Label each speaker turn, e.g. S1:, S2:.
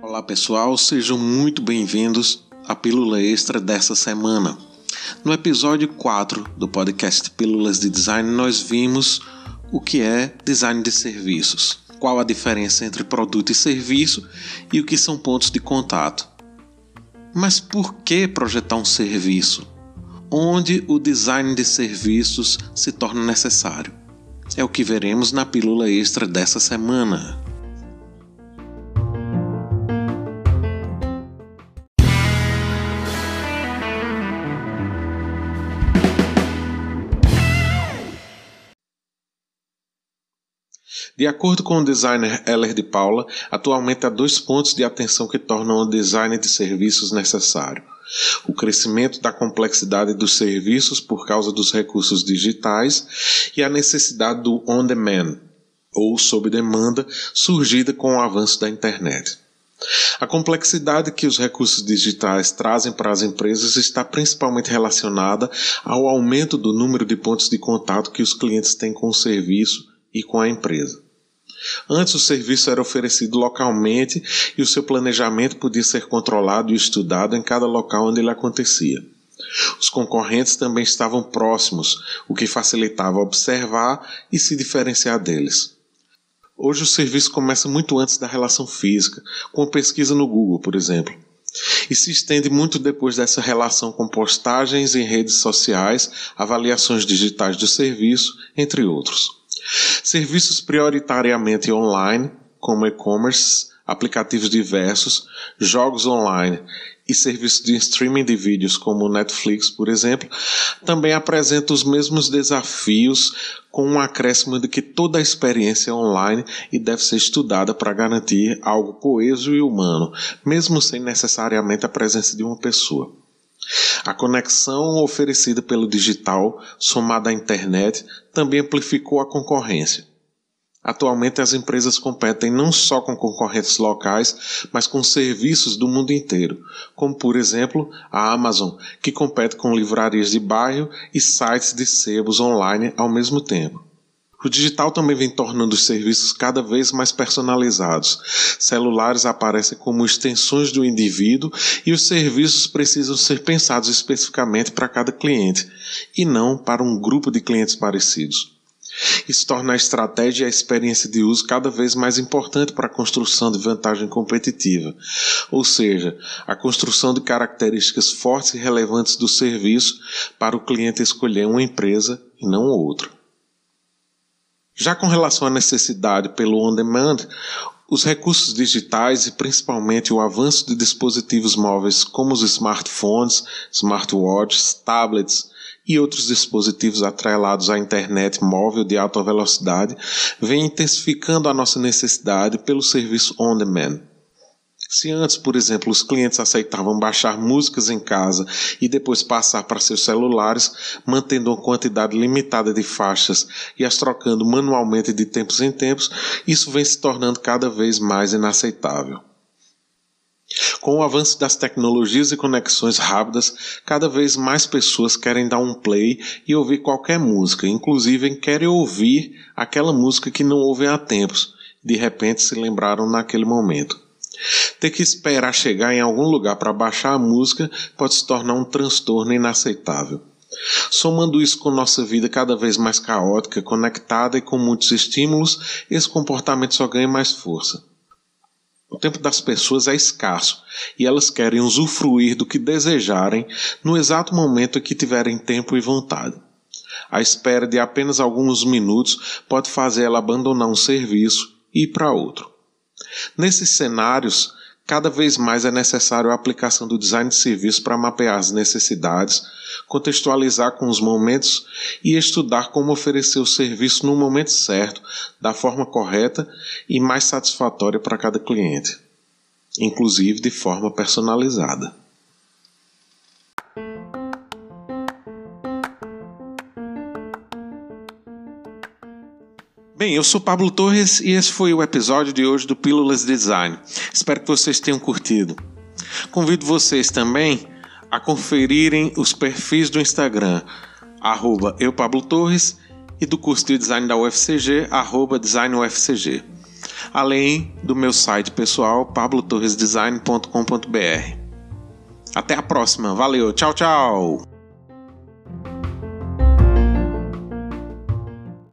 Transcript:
S1: Olá pessoal, sejam muito bem-vindos à Pílula Extra dessa semana. No episódio 4 do podcast Pílulas de Design, nós vimos o que é design de serviços, qual a diferença entre produto e serviço e o que são pontos de contato. Mas por que projetar um serviço? Onde o design de serviços se torna necessário? É o que veremos na pílula extra dessa semana. De acordo com o designer Heller de Paula, atualmente há dois pontos de atenção que tornam o design de serviços necessário. O crescimento da complexidade dos serviços por causa dos recursos digitais e a necessidade do on-demand, ou sob demanda, surgida com o avanço da internet. A complexidade que os recursos digitais trazem para as empresas está principalmente relacionada ao aumento do número de pontos de contato que os clientes têm com o serviço e com a empresa. Antes, o serviço era oferecido localmente e o seu planejamento podia ser controlado e estudado em cada local onde ele acontecia. Os concorrentes também estavam próximos, o que facilitava observar e se diferenciar deles. Hoje o serviço começa muito antes da relação física, com pesquisa no Google, por exemplo, e se estende muito depois dessa relação com postagens em redes sociais, avaliações digitais do serviço, entre outros. Serviços prioritariamente online, como e-commerce, aplicativos diversos, jogos online e serviços de streaming de vídeos como Netflix, por exemplo, também apresentam os mesmos desafios com um acréscimo de que toda a experiência é online e deve ser estudada para garantir algo coeso e humano, mesmo sem necessariamente a presença de uma pessoa. A conexão oferecida pelo digital, somada à internet, também amplificou a concorrência. Atualmente, as empresas competem não só com concorrentes locais, mas com serviços do mundo inteiro, como, por exemplo, a Amazon, que compete com livrarias de bairro e sites de sebos online ao mesmo tempo. O digital também vem tornando os serviços cada vez mais personalizados. Celulares aparecem como extensões do indivíduo e os serviços precisam ser pensados especificamente para cada cliente e não para um grupo de clientes parecidos. Isso torna a estratégia e a experiência de uso cada vez mais importante para a construção de vantagem competitiva, ou seja, a construção de características fortes e relevantes do serviço para o cliente escolher uma empresa e não outra. Já com relação à necessidade pelo on-demand, os recursos digitais e principalmente o avanço de dispositivos móveis como os smartphones, smartwatches, tablets e outros dispositivos atrelados à internet móvel de alta velocidade vem intensificando a nossa necessidade pelo serviço on-demand. Se antes, por exemplo, os clientes aceitavam baixar músicas em casa e depois passar para seus celulares, mantendo uma quantidade limitada de faixas e as trocando manualmente de tempos em tempos, isso vem se tornando cada vez mais inaceitável. Com o avanço das tecnologias e conexões rápidas, cada vez mais pessoas querem dar um play e ouvir qualquer música, inclusive querem ouvir aquela música que não ouvem há tempos, de repente se lembraram naquele momento. Ter que esperar chegar em algum lugar para baixar a música pode se tornar um transtorno inaceitável. Somando isso com nossa vida cada vez mais caótica, conectada e com muitos estímulos, esse comportamento só ganha mais força. O tempo das pessoas é escasso e elas querem usufruir do que desejarem no exato momento em que tiverem tempo e vontade. A espera de apenas alguns minutos pode fazer ela abandonar um serviço e ir para outro. Nesses cenários, cada vez mais é necessário a aplicação do design de serviço para mapear as necessidades, contextualizar com os momentos e estudar como oferecer o serviço no momento certo, da forma correta e mais satisfatória para cada cliente, inclusive de forma personalizada. Bem, eu sou Pablo Torres e esse foi o episódio de hoje do Pílulas Design. Espero que vocês tenham curtido. Convido vocês também a conferirem os perfis do Instagram, arroba e do curso de design da UFCG, arroba designufcg. Além do meu site pessoal, pablotorresdesign.com.br. Até a próxima, valeu, tchau, tchau!